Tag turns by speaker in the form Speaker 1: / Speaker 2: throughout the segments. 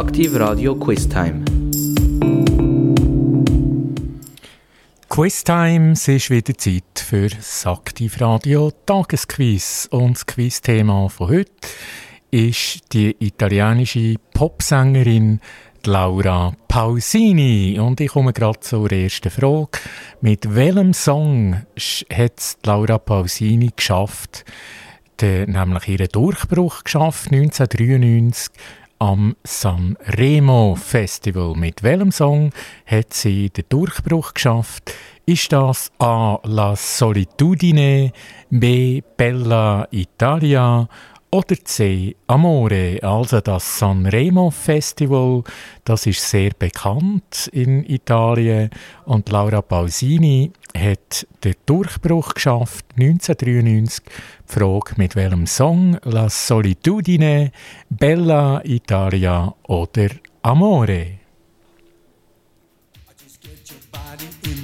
Speaker 1: Aktiv Radio Quiz Time.
Speaker 2: Quiz Time, es ist wieder Zeit für das Aktivradio Tagesquiz. Und das Quizthema von heute ist die italienische Popsängerin Laura Pausini. Und ich komme gerade zur ersten Frage. Mit welchem Song hat Laura Pausini geschafft, nämlich ihren Durchbruch geschafft, 1993 am Sanremo Festival. Mit welchem Song hat sie den Durchbruch geschafft? Ist das A. La Solitudine, B. Bella Italia oder C. Amore, also das Sanremo Festival, das ist sehr bekannt in Italien und Laura Pausini hat den Durchbruch geschafft 1993. Die Frage mit welchem Song La Solitudine, Bella Italia oder Amore.
Speaker 3: I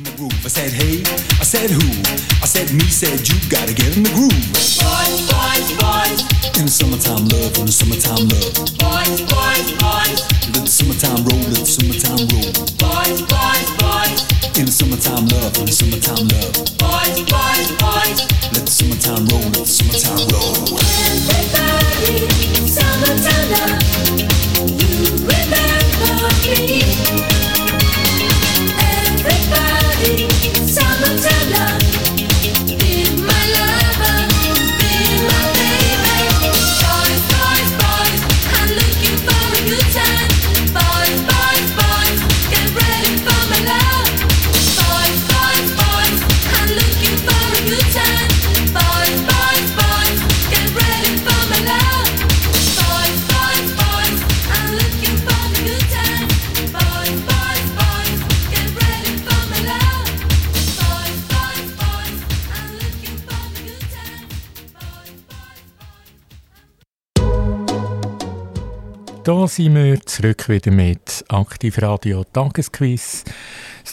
Speaker 3: said, hey, I said, who? I said, me, said, you gotta get in the groove.
Speaker 4: Boys, boys, boys.
Speaker 3: In the summertime love, in the summertime love.
Speaker 4: Boys, boys, boys.
Speaker 3: Let the summertime roll, let the summertime roll.
Speaker 4: Boys, boys, boys.
Speaker 3: In the summertime love, in the summertime love.
Speaker 4: Boys, boys, boys.
Speaker 3: Let the summertime roll, let the summertime roll.
Speaker 4: Everybody, summertime love. You remember me.
Speaker 2: Da sind wir zurück wieder mit Aktivradio Tagesquiz.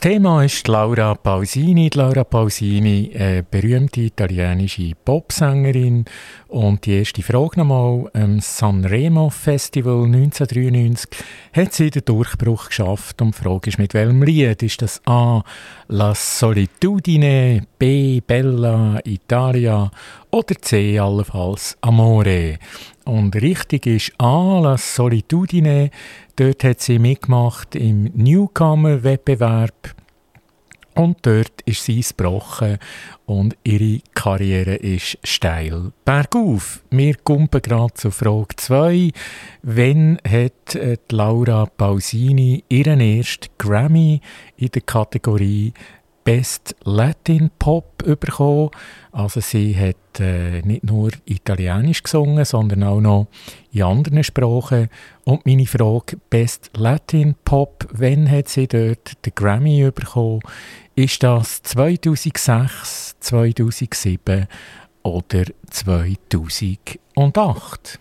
Speaker 2: Thema ist Laura Pausini. Laura Pausini, eine berühmte italienische Popsängerin. Und die erste Frage nochmal: Am Sanremo Festival 1993 hat sie den Durchbruch geschafft. Und die Frage ist, mit welchem Lied? Ist das A. La Solitudine, B. Bella Italia oder C. allenfalls Amore? Und richtig ist A, La Solitudine. Dort hat sie mitgemacht im Newcomer-Wettbewerb. Und dort ist sie gebrochen und ihre Karriere ist steil bergauf. Wir kommen gerade zu Frage 2. Wann hat äh, Laura Pausini ihren ersten Grammy in der Kategorie Best Latin Pop bekommen. Also sie hat äh, nicht nur Italienisch gesungen, sondern auch noch in anderen Sprachen. Und meine Frage, Best Latin Pop, wann hat sie dort den Grammy bekommen? Ist das 2006, 2007 oder 2008?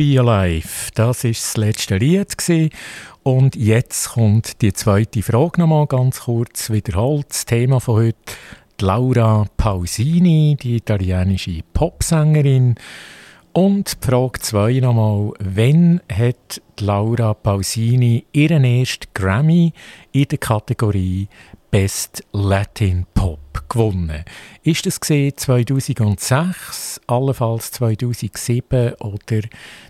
Speaker 5: Be Alive,
Speaker 2: das ist das letzte Lied gewesen. und jetzt kommt die zweite Frage nochmal ganz kurz wiederholt. Das Thema von heute, Laura Pausini, die italienische Popsängerin. Und Frage 2 nochmal, wann hat Laura Pausini ihren ersten Grammy in der Kategorie Best Latin Pop gewonnen? Ist das gesehen 2006, allenfalls 2007 oder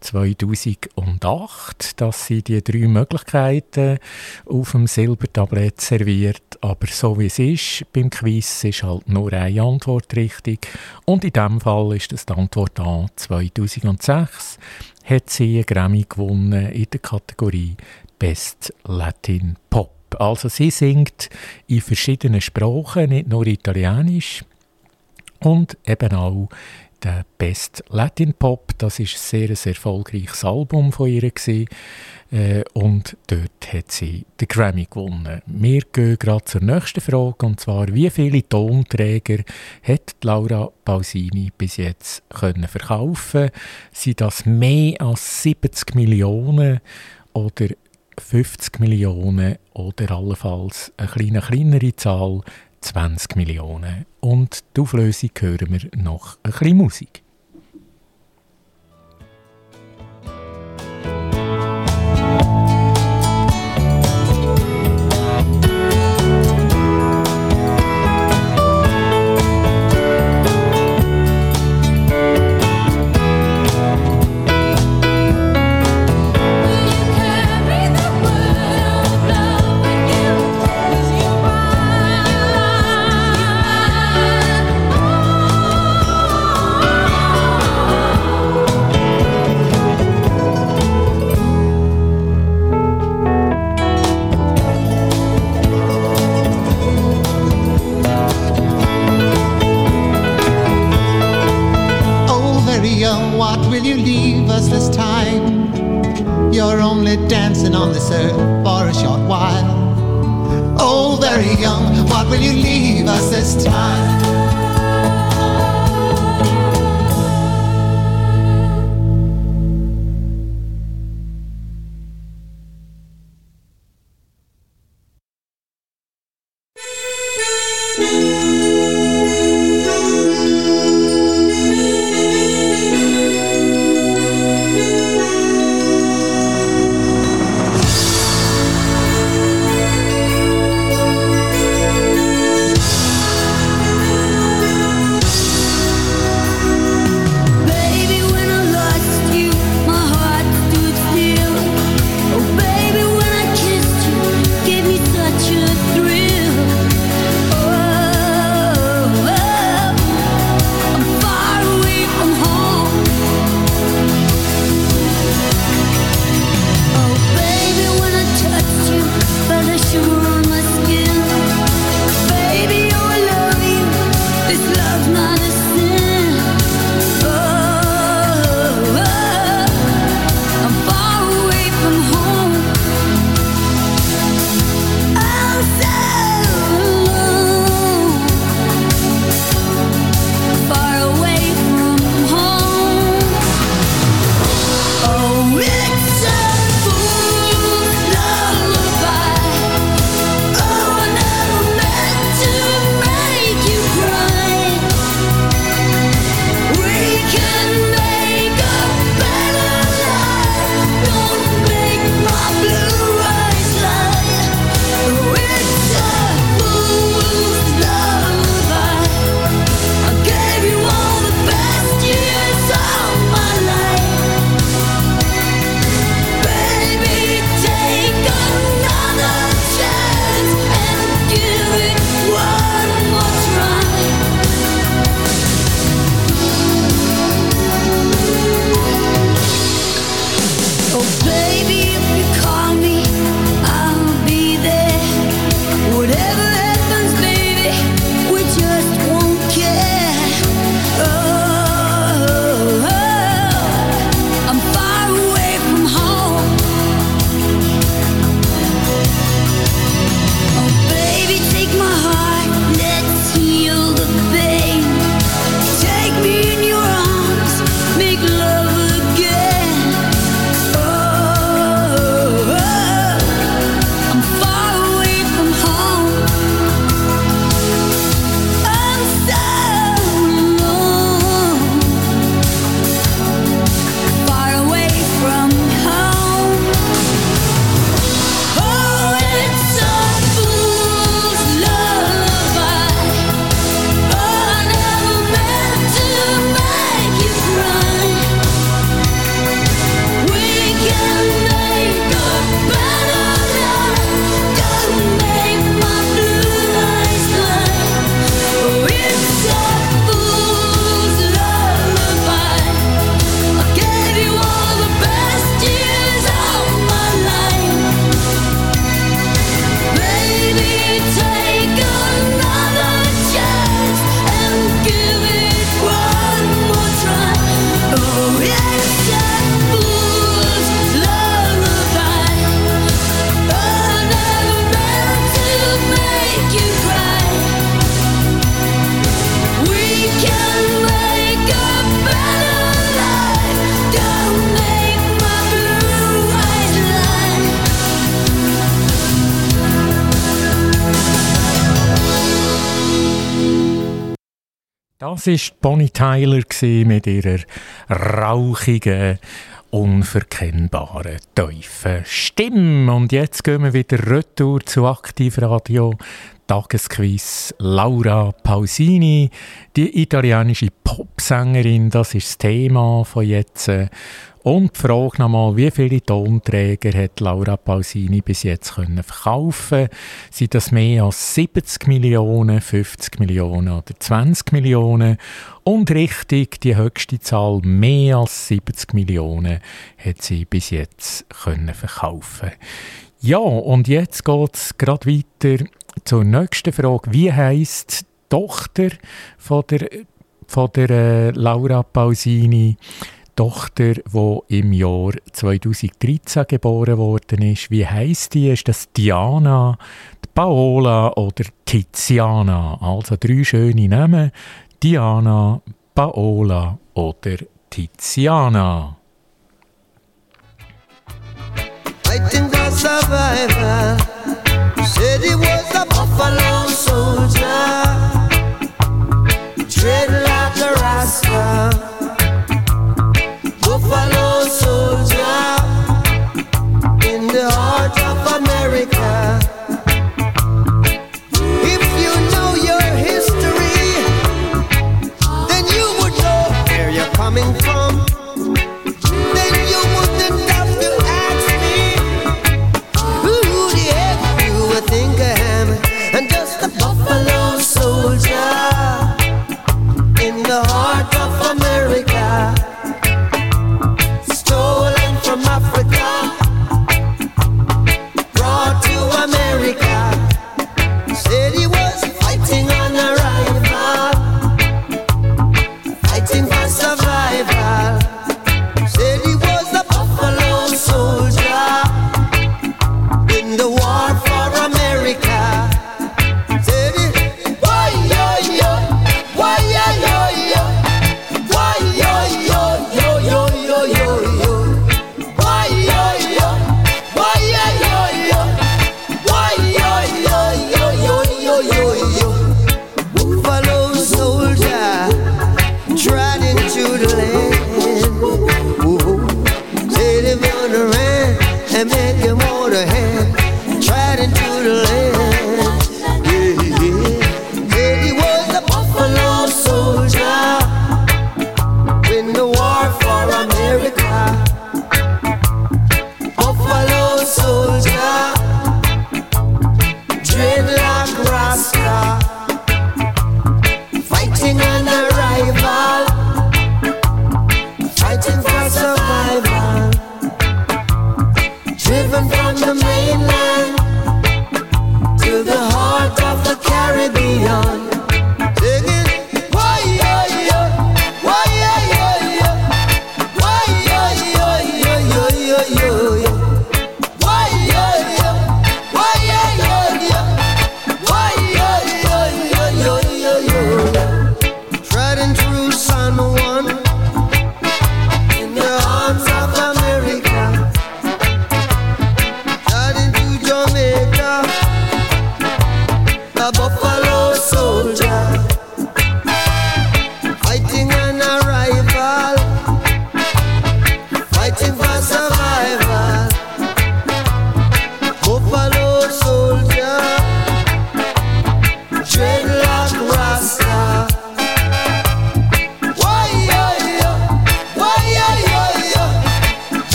Speaker 2: 2008? Das sind die drei Möglichkeiten auf dem Silbertablett serviert. Aber so wie es ist, beim Quiz ist halt nur eine Antwort richtig. Und in diesem Fall ist das die Antwort A. 2006 hat sie einen Grammy gewonnen in der Kategorie Best Latin Pop. Also sie singt in verschiedenen Sprachen, nicht nur Italienisch und eben auch der Best Latin Pop. Das ist ein sehr ein erfolgreiches Album von ihr. Äh, und dort hat sie den Grammy gewonnen. Wir gehen gerade zur nächsten Frage und zwar wie viele Tonträger hat Laura Pausini bis jetzt können verkaufen? Sind das mehr als 70 Millionen oder 50 Millionen oder allenfalls eine kleine, kleinere Zahl, 20 Millionen. Und die Auflösung hören wir noch ein bisschen Musik. Das war Bonnie Tyler mit ihrer rauchigen, unverkennbaren, tiefen Stimme. Und jetzt gehen wir wieder retour zu Aktivradio. Tagesquiz Laura Pausini, die italienische Popsängerin, das ist das Thema von jetzt. Und die Frage nochmal, wie viele Tonträger hat Laura Pausini bis jetzt können verkaufen Sind das mehr als 70 Millionen, 50 Millionen oder 20 Millionen? Und richtig, die höchste Zahl, mehr als 70 Millionen, hat sie bis jetzt können verkaufen Ja, und jetzt geht es gerade weiter zur nächsten Frage. Wie die Tochter von der, von der äh, Laura Pausini? Tochter, die im Jahr 2013 geboren worden ist. Wie heißt die? Ist das Diana, Paola oder Tiziana? Also drei schöne Namen. Diana, Paola oder Tiziana.
Speaker 6: I think the survivor said he was a buffalo soldier, tread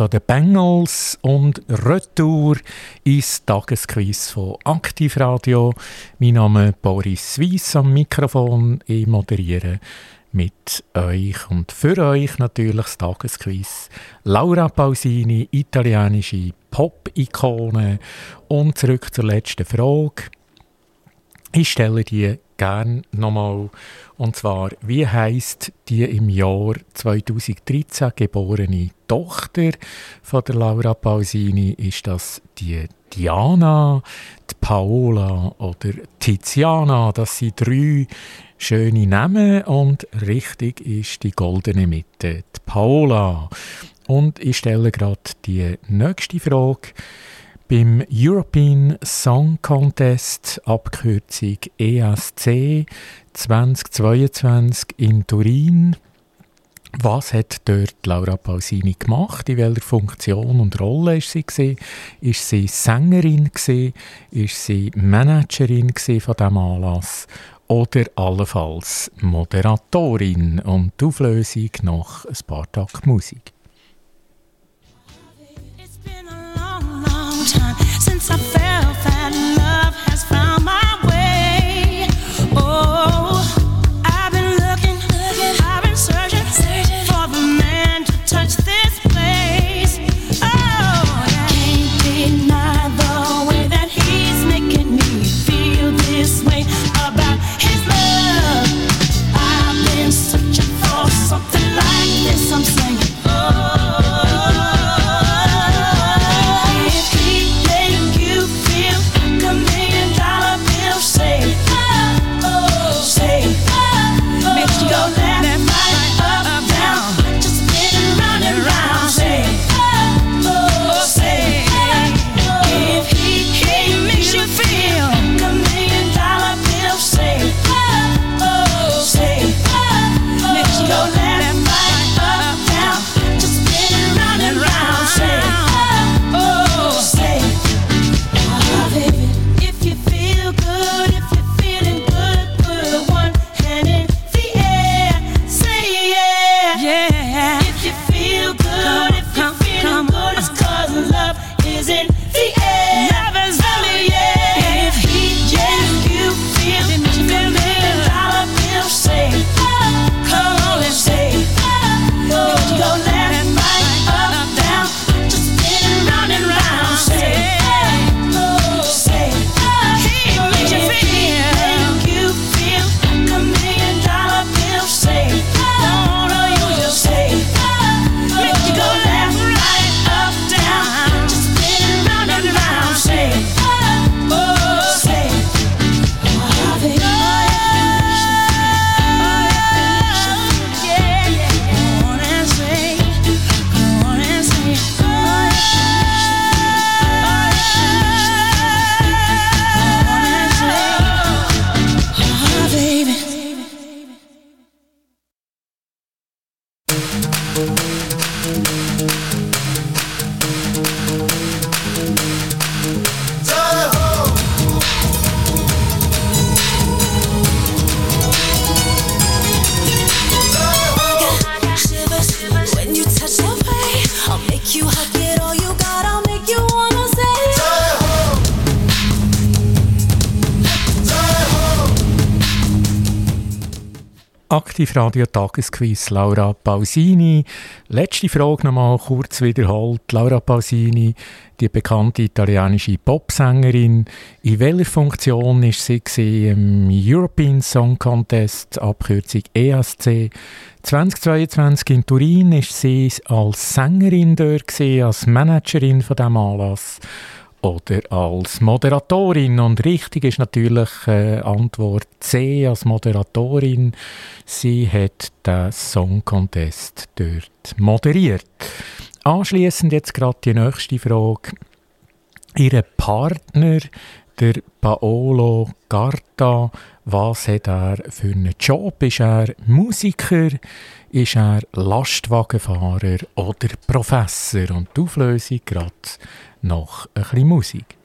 Speaker 2: von den Bengals und Retour ins Tagesquiz von Aktivradio. Mein Name ist Boris Weiss am Mikrofon. Ich moderiere mit euch und für euch natürlich das Tagesquiz. Laura Pausini, italienische Pop-Ikone. Und zurück zur letzten Frage. Ich stelle die gerne nochmal. Und zwar, wie heißt die im Jahr 2013 geborene Tochter von der Laura Pausini? Ist das die Diana, die Paola oder Tiziana? Das sind drei schöne Namen und richtig ist die goldene Mitte, die Paola. Und ich stelle gerade die nächste Frage. Beim European Song Contest, Abkürzung ESC 2022 in Turin. Was hat dort Laura Pausini gemacht? In welcher Funktion und Rolle ist sie gewesen? Ist sie Sängerin gewesen? Ist sie Managerin von dem Anlass? Oder allenfalls Moderatorin? Und die Auflösung nach ein paar Tagen Musik.
Speaker 7: Since I felt
Speaker 2: Aktivradio Tagesquiz Laura Pausini. Letzte Frage nochmal kurz wiederholt. Laura Pausini, die bekannte italienische Popsängerin. In welcher Funktion ist sie im European Song Contest, Abkürzung ESC? 2022 in Turin ist sie als Sängerin dort als Managerin von dem Anlass oder als Moderatorin. Und richtig ist natürlich äh, Antwort C als Moderatorin. Sie hat den Song Contest dort moderiert. Anschließend jetzt gerade die nächste Frage. Ihr Partner, der Paolo Garta, was hat er für einen Job? Ist er Musiker? Ist er Lastwagenfahrer oder Professor? Und die Auflösung gerade noch ein bisschen Musik.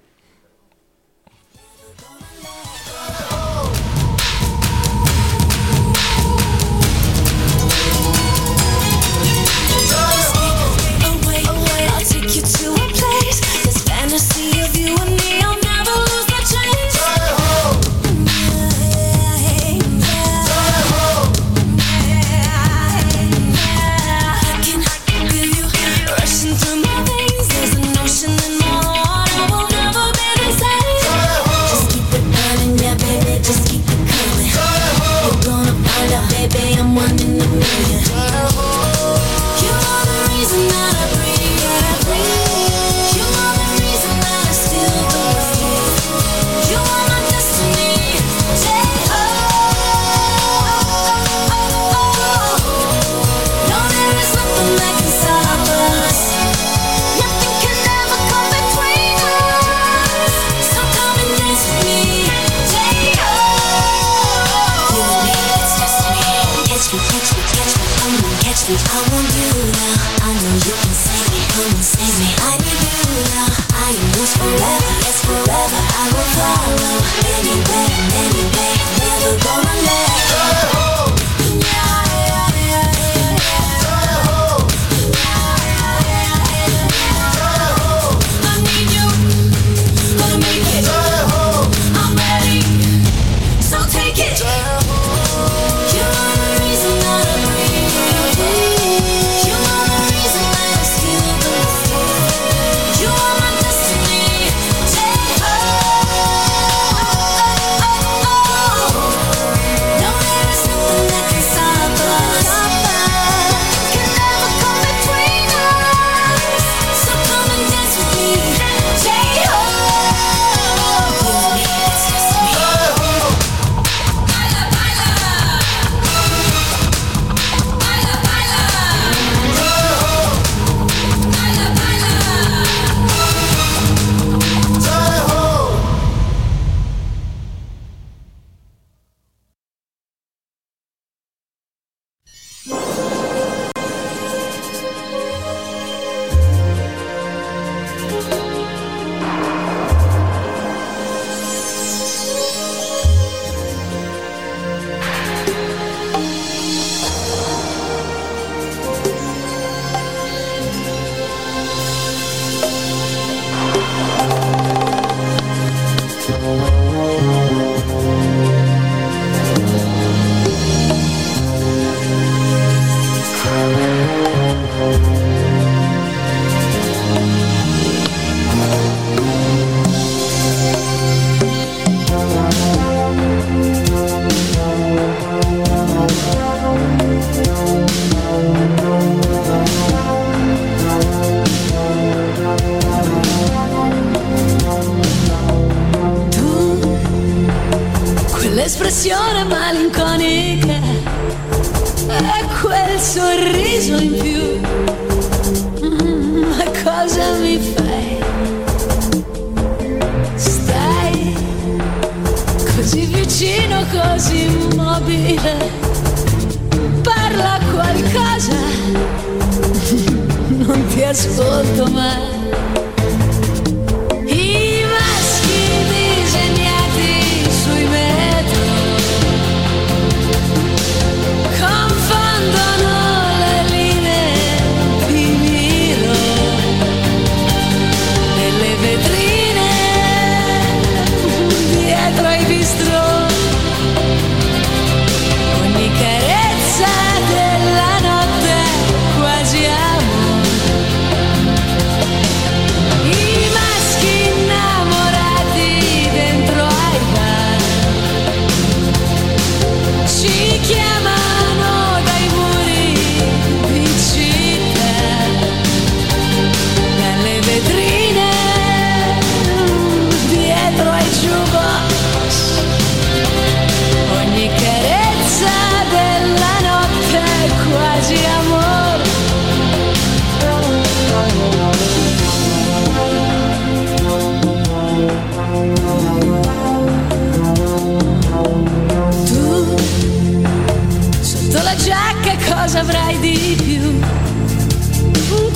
Speaker 4: cosa avrai di più?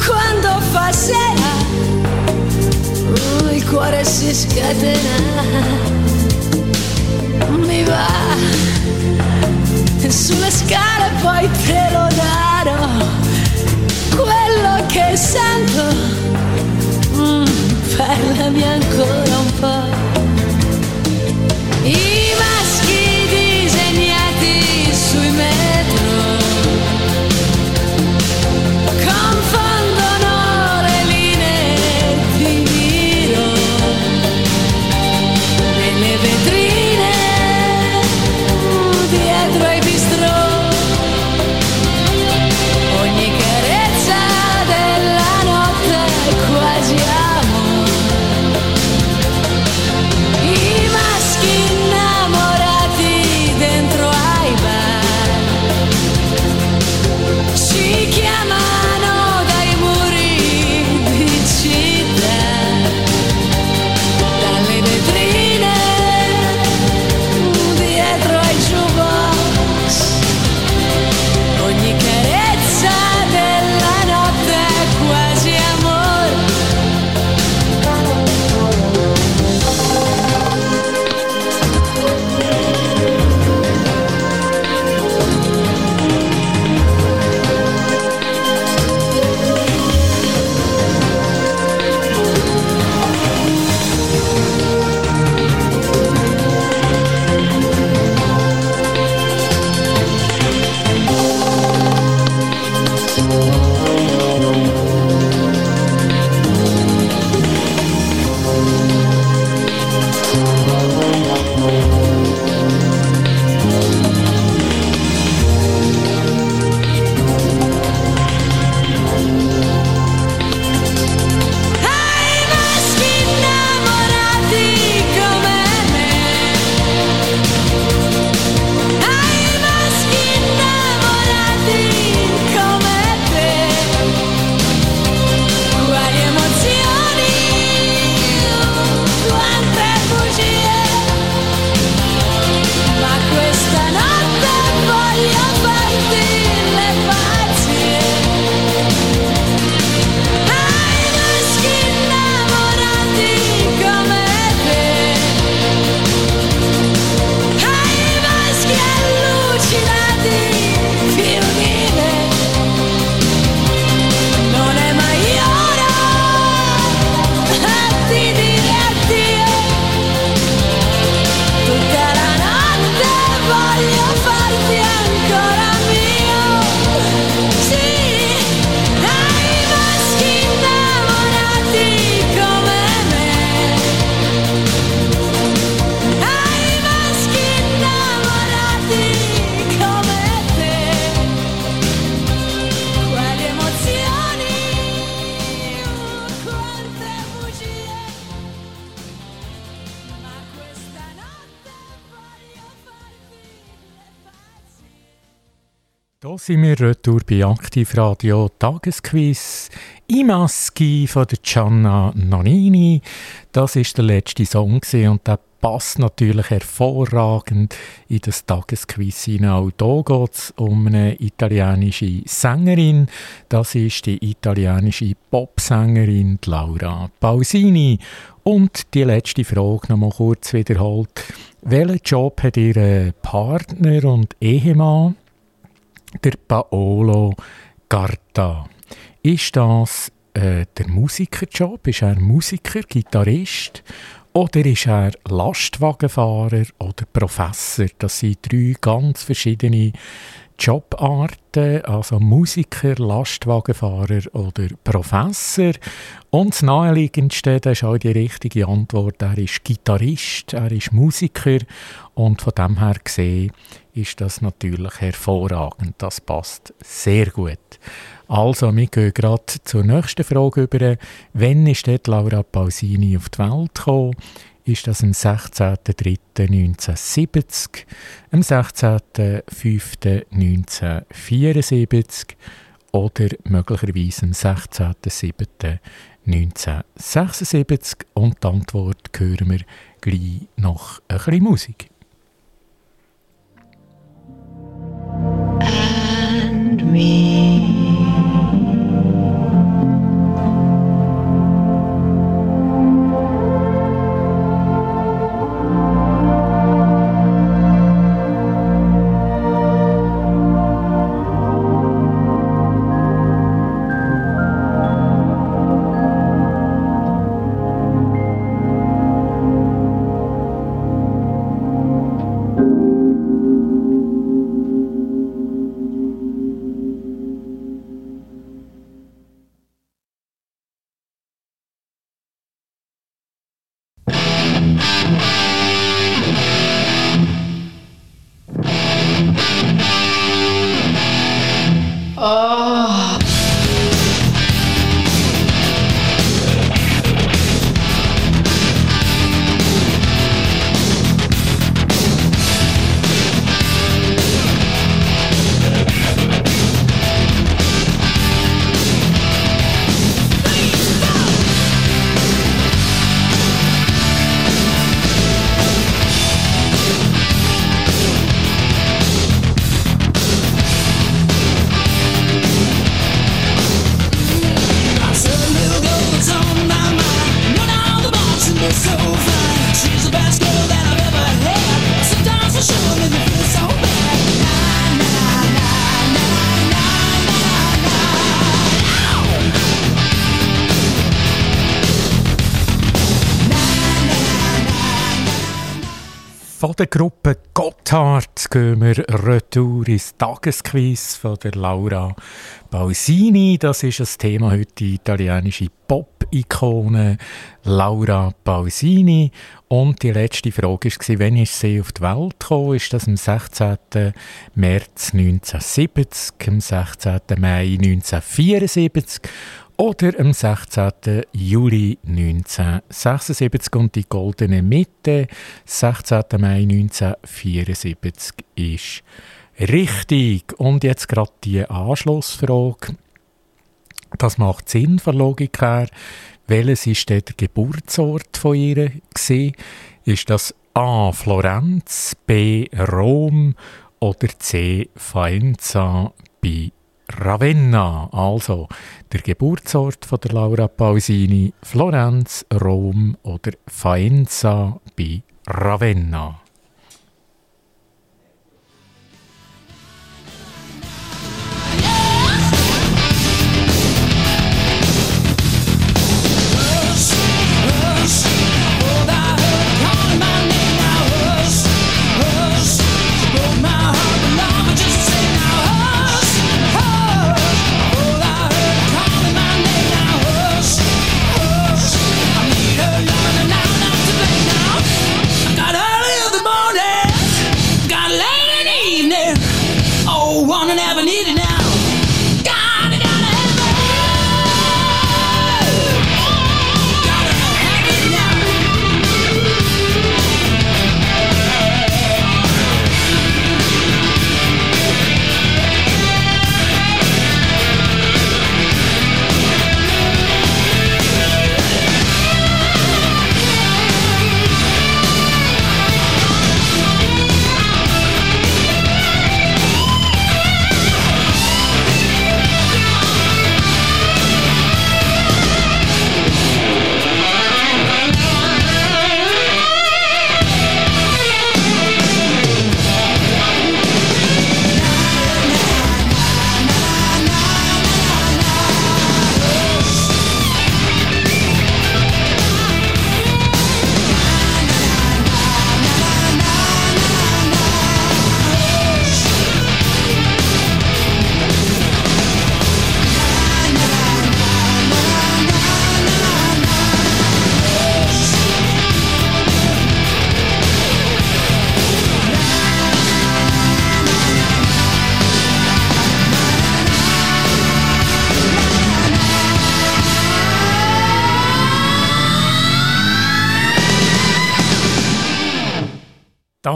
Speaker 4: Quando passerà oh, il cuore si scatena mi va sulle scale poi te lo darò. Quello che sento mm, parlami ancora un po'
Speaker 2: retour bei Aktivradio Tagesquiz. «I Maschi» von der Gianna Nannini. Das ist der letzte Song und der passt natürlich hervorragend in das Tagesquiz hinein. Auch hier geht es um eine italienische Sängerin. Das ist die italienische Popsängerin Laura Pausini. Und die letzte Frage noch mal kurz wiederholt. Welchen Job hat Ihr Partner und Ehemann? Der Paolo Garta. Ist das äh, der Musikerjob? Ist er Musiker, Gitarrist? Oder ist er Lastwagenfahrer oder Professor? Das sind drei ganz verschiedene Jobarten, also Musiker, Lastwagenfahrer oder Professor. Und das Naheliegendste, das ist auch die richtige Antwort, er ist Gitarrist, er ist Musiker und von dem her gesehen ist das natürlich hervorragend. Das passt sehr gut. Also, wir gehen gerade zur nächsten Frage über. Wann ist dort Laura Pausini auf die Welt gekommen? Ist das am 16.03.1970, am 16.05.1974 oder möglicherweise am 16.07.1976? Und die Antwort hören wir gleich nach ein bisschen Musik.
Speaker 8: And me.
Speaker 2: Der Gruppe Gotthard gehen wir retour ins Tagesquiz von der Laura Pausini. Das ist das Thema heute, die italienische Pop-Ikone Laura Pausini. Und die letzte Frage war, wann ist sie auf die Welt gekommen? Ist das am 16. März 1970, am 16. Mai 1974 oder am 16. Juli 1976 und die goldene Mitte, 16. Mai 1974, ist richtig. Und jetzt gerade die Anschlussfrage. Das macht Sinn von Logik her. Welches ist der Geburtsort von ihr? Gewesen? Ist das A. Florenz, B. Rom oder C. Faenza bei Ravenna, also der Geburtsort von der Laura Pausini, Florenz, Rom oder Faenza bei Ravenna.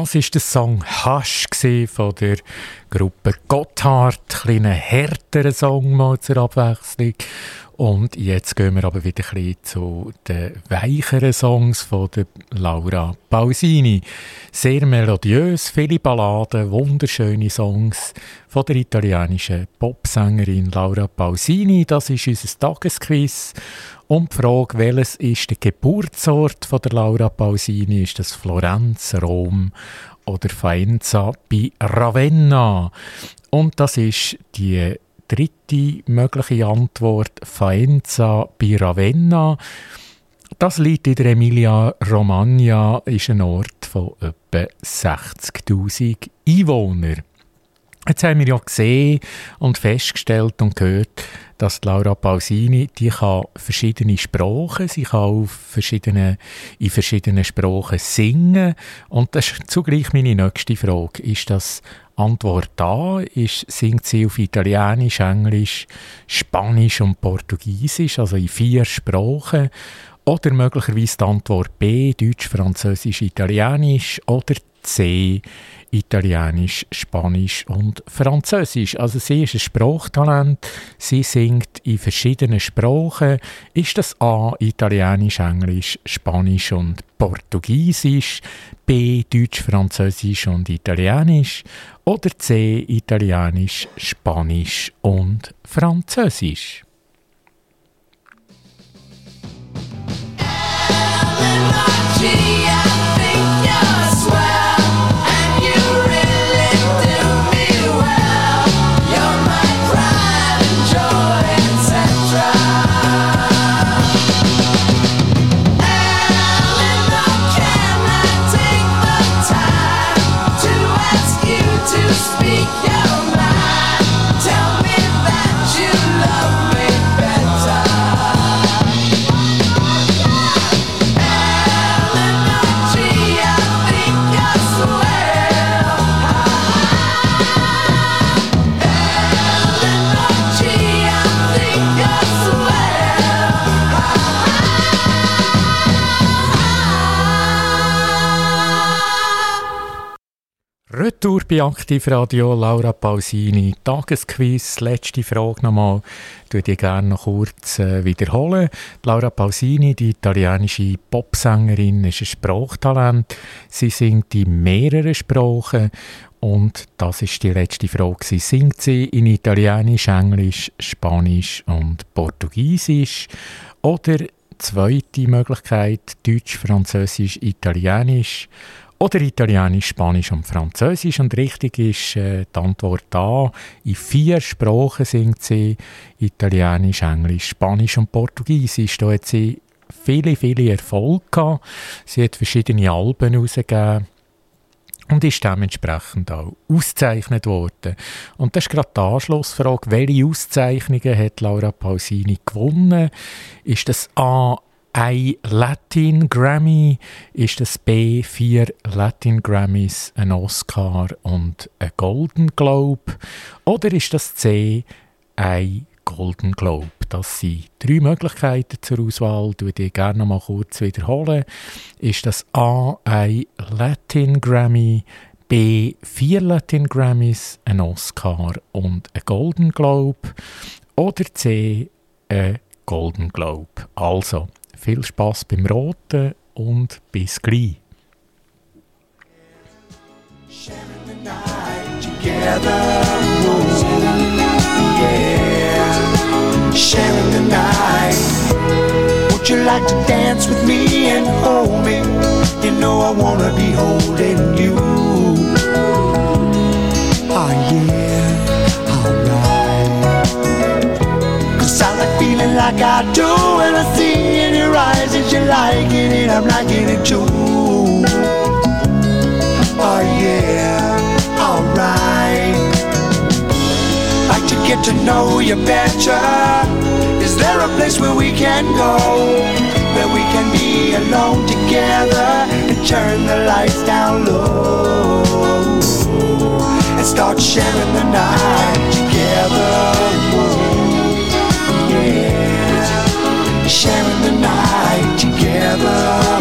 Speaker 2: Das ist der Song gsi von der Gruppe Gotthard. Ein härterer Song mal zur Abwechslung. Und jetzt gehen wir aber wieder ein zu den weicheren Songs von der Laura Pausini. Sehr melodiös, viele Balladen, wunderschöne Songs von der italienischen Popsängerin Laura Pausini. Das ist unser Tagesquiz. Und die Frage, welches ist der Geburtsort von der Laura Pausini? Ist das Florenz, Rom oder Faenza bei Ravenna? Und das ist die dritte mögliche Antwort, Faenza bei Ravenna. Das liegt in der Emilia-Romagna, ist ein Ort von etwa 60'000 Einwohnern. Jetzt haben wir ja gesehen und festgestellt und gehört, dass Laura Pausini die kann verschiedene Sprachen, sie kann auf verschiedene, in verschiedenen Sprachen singen und das ist zugleich meine nächste Frage. Ist das Antwort A? Ist, singt sie auf Italienisch, Englisch, Spanisch und Portugiesisch, also in vier Sprachen? Oder möglicherweise die Antwort B, Deutsch, Französisch, Italienisch oder C, Italienisch, Spanisch und Französisch. Also sie ist ein Sprachtalent, sie singt in verschiedenen Sprachen. Ist das A, Italienisch, Englisch, Spanisch und Portugiesisch, B, Deutsch, Französisch und Italienisch oder C, Italienisch, Spanisch und Französisch?
Speaker 4: Speak
Speaker 2: Retour bei Aktivradio, Laura Pausini, Tagesquiz, letzte Frage nochmal, ich die gerne noch kurz äh, wiederholen. Laura Pausini, die italienische Popsängerin, ist ein Sprachtalent. Sie singt in mehreren Sprachen und das ist die letzte Frage. Sie singt sie in Italienisch, Englisch, Spanisch und Portugiesisch oder zweite Möglichkeit Deutsch, Französisch, Italienisch oder Italienisch, Spanisch und Französisch. Und richtig ist äh, die Antwort A. In vier Sprachen singt sie Italienisch, Englisch, Spanisch und Portugiesisch. Da hat sie viele, viele Erfolge gehabt. Sie hat verschiedene Alben herausgegeben und ist dementsprechend auch ausgezeichnet worden. Und das ist gerade die Anschlussfrage, welche Auszeichnungen hat Laura Pausini gewonnen? Ist das A ein Latin Grammy, ist das B vier Latin Grammys, ein Oscar und ein Golden Globe? Oder ist das C ein Golden Globe? Das sind drei Möglichkeiten zur Auswahl. Ich die gerne noch mal kurz wiederholen. Ist das A ein Latin Grammy, B vier Latin Grammys, ein Oscar und ein Golden Globe? Oder C ein Golden Globe? Also, viel Spaß beim Roten und bis gleich.
Speaker 9: sharing the night. Would you like to dance with me and hold me? You know I wanna be holding you. Oh yeah, like I do when I see in your eyes that you're liking it, I'm liking it too. Oh yeah, alright. Like to get to know you better. Is there a place where we can go? Where we can be alone together and turn the lights down low and start sharing the night together. Sharing the night together.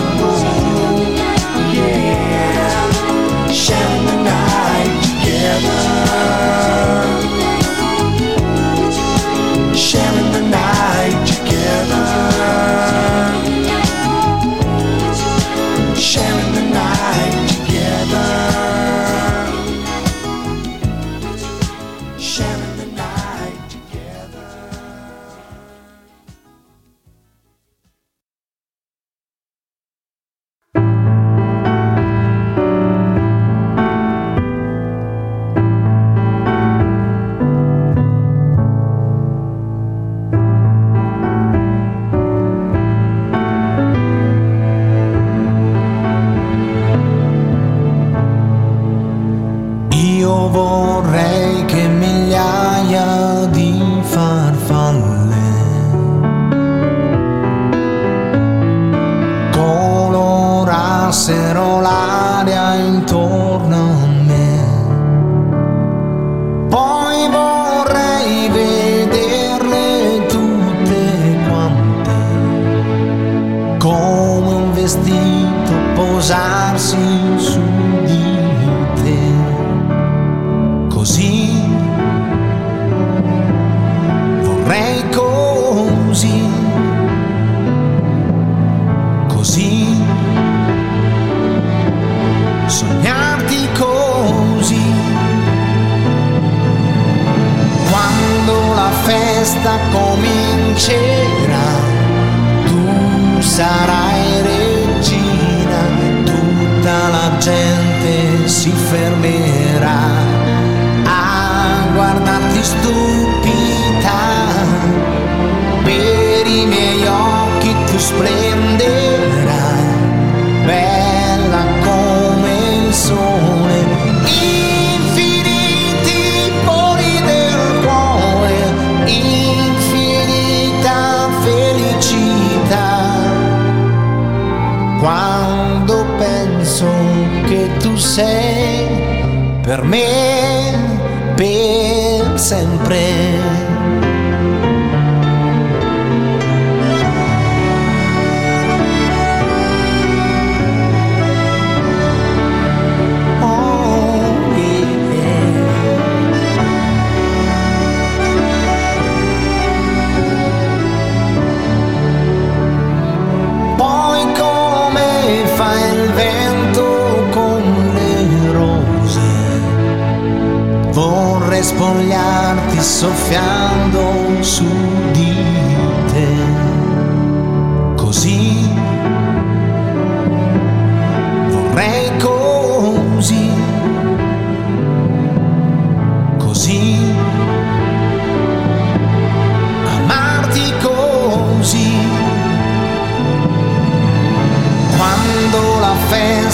Speaker 10: Così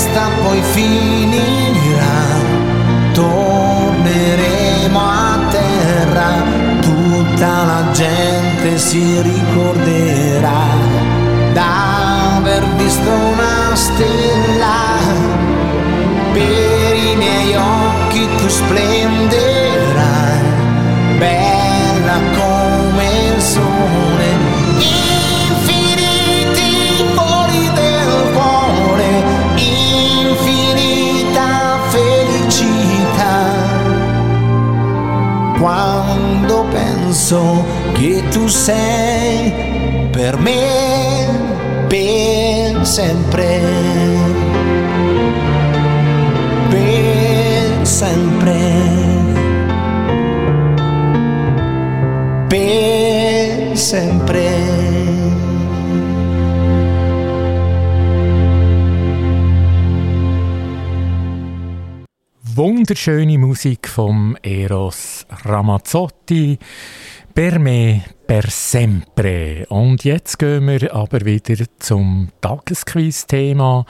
Speaker 10: festa poi finirà, torneremo a terra, tutta la gente si ricorderà d'aver visto una stella. Per i miei occhi tu splenderai, bella come il sole. Penso che tu sei per me, per sempre, per sempre. per sempre.
Speaker 2: Wunderschöne Musik vom Eros Ramazzotti. Per me, per sempre. Und jetzt gehen wir aber wieder zum Tagesquiz-Thema.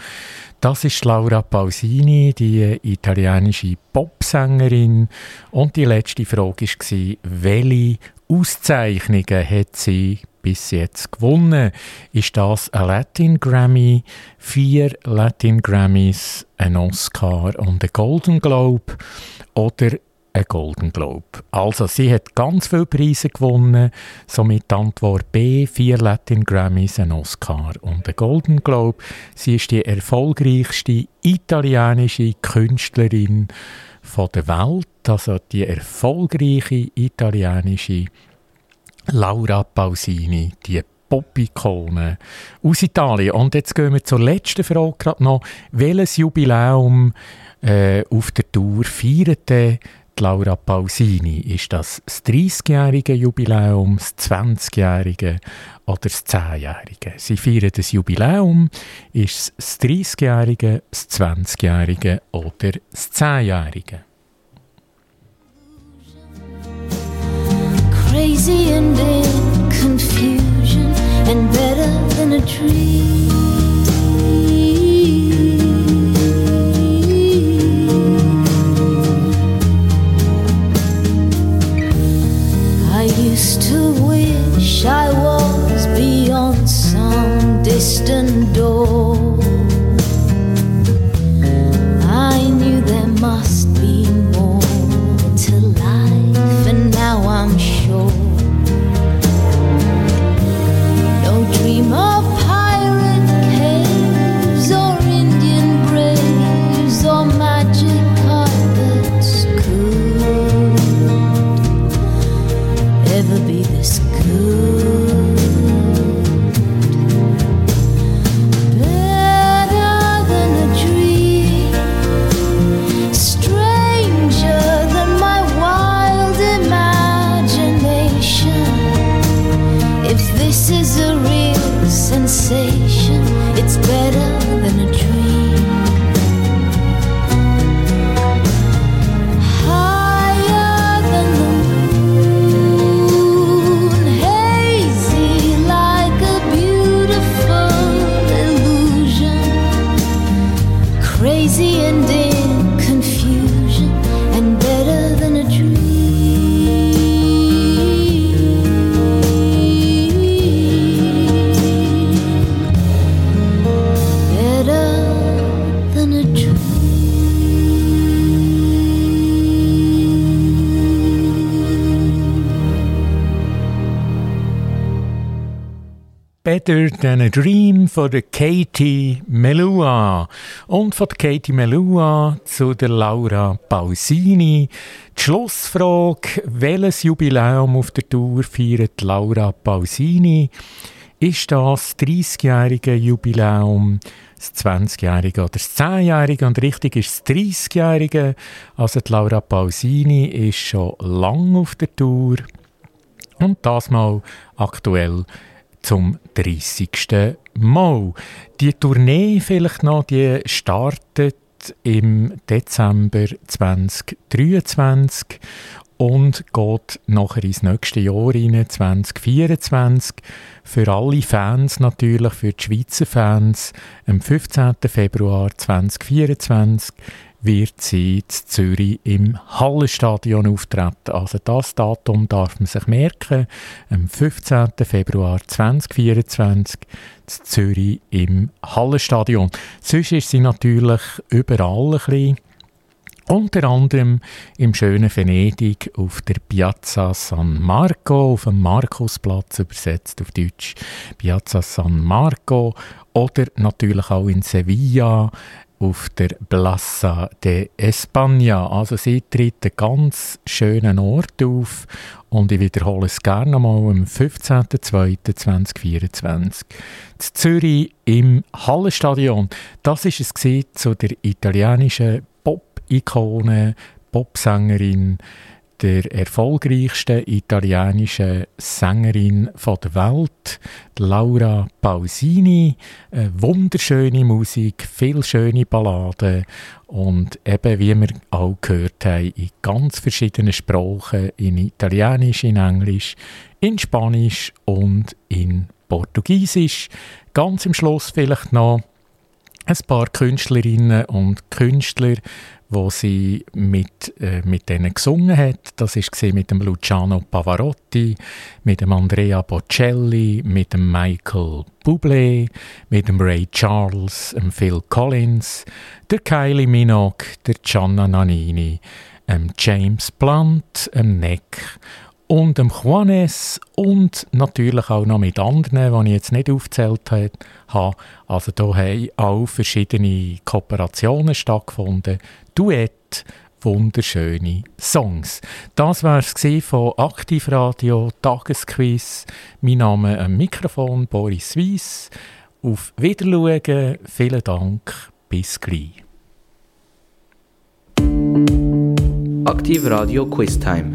Speaker 2: Das ist Laura Pausini, die italienische Popsängerin. Und die letzte Frage war, welche Auszeichnungen hat sie bis jetzt gewonnen? Ist das ein Latin Grammy, vier Latin Grammys, ein Oscar und ein Golden Globe oder ein Golden Globe? Also, sie hat ganz viele Preise gewonnen, somit Antwort B, vier Latin Grammys, ein Oscar und ein Golden Globe. Sie ist die erfolgreichste italienische Künstlerin der Welt, also die erfolgreiche italienische Laura Pausini, die Pop-Ikone aus Italien. Und jetzt gehen wir zur letzten Frage gerade noch. Welches Jubiläum äh, auf der Tour feiert denn die Laura Pausini? Ist das das 30-jährige Jubiläum, das 20-jährige oder das 10-jährige? Sie feiern das Jubiläum. Ist es das 30-jährige, das 20-jährige oder das 10-jährige?
Speaker 4: crazy and in confusion and better than a dream. Used to wish I was beyond some distant door. I knew there must be it's better Than a Dream
Speaker 2: von Katie Melua. Und von Katie Melua zu der Laura Pausini. Die Schlussfrage, welches Jubiläum auf der Tour feiert Laura Pausini? Ist das 30-jährige Jubiläum, das 20-jährige oder das 10-jährige? Und richtig ist das 30-jährige. Also die Laura Pausini ist schon lange auf der Tour. Und das mal aktuell zum 30. Mal. Die Tournee vielleicht noch, die startet im Dezember 2023 und geht nachher ins nächste Jahr rein, 2024. Für alle Fans natürlich, für die Schweizer Fans, am 15. Februar 2024 wird sie in Zürich im Hallenstadion auftreten. Also das Datum darf man sich merken. Am 15. Februar 2024 in Zürich im Hallenstadion. Sonst ist sie natürlich überall ein bisschen. Unter anderem im schönen Venedig auf der Piazza San Marco, auf dem Markusplatz übersetzt auf Deutsch. Piazza San Marco oder natürlich auch in Sevilla auf der Plaza de España. Also sie tritt einen ganz schönen Ort auf und ich wiederhole es gerne nochmal am 15.02.2024 in Zürich im Hallenstadion. Das ist es zu der italienischen Pop-Ikone, Popsängerin, der erfolgreichsten italienischen Sängerin der Welt, Laura Pausini. Eine wunderschöne Musik, viel schöne Balladen und eben, wie wir auch gehört haben, in ganz verschiedenen Sprachen, in Italienisch, in Englisch, in Spanisch und in Portugiesisch. Ganz im Schluss vielleicht noch ein paar Künstlerinnen und Künstler, wo sie mit, äh, mit denen gesungen hat. Das war mit dem Luciano Pavarotti, mit dem Andrea Bocelli, mit dem Michael Bublé, mit dem Ray Charles, dem Phil Collins, der Kylie Minogue, der Gianna Nannini, dem James Blunt, dem Neck und dem Juanes und natürlich auch noch mit anderen, die ich jetzt nicht aufgezählt habe. Also da haben auch verschiedene Kooperationen stattgefunden. Duett, wunderschöne Songs. Das war es von Aktivradio Tagesquiz. Mein Name am Mikrofon Boris Weiss. Auf Wiedersehen, vielen Dank, bis gleich.
Speaker 1: Aktiv Radio Quiz Time.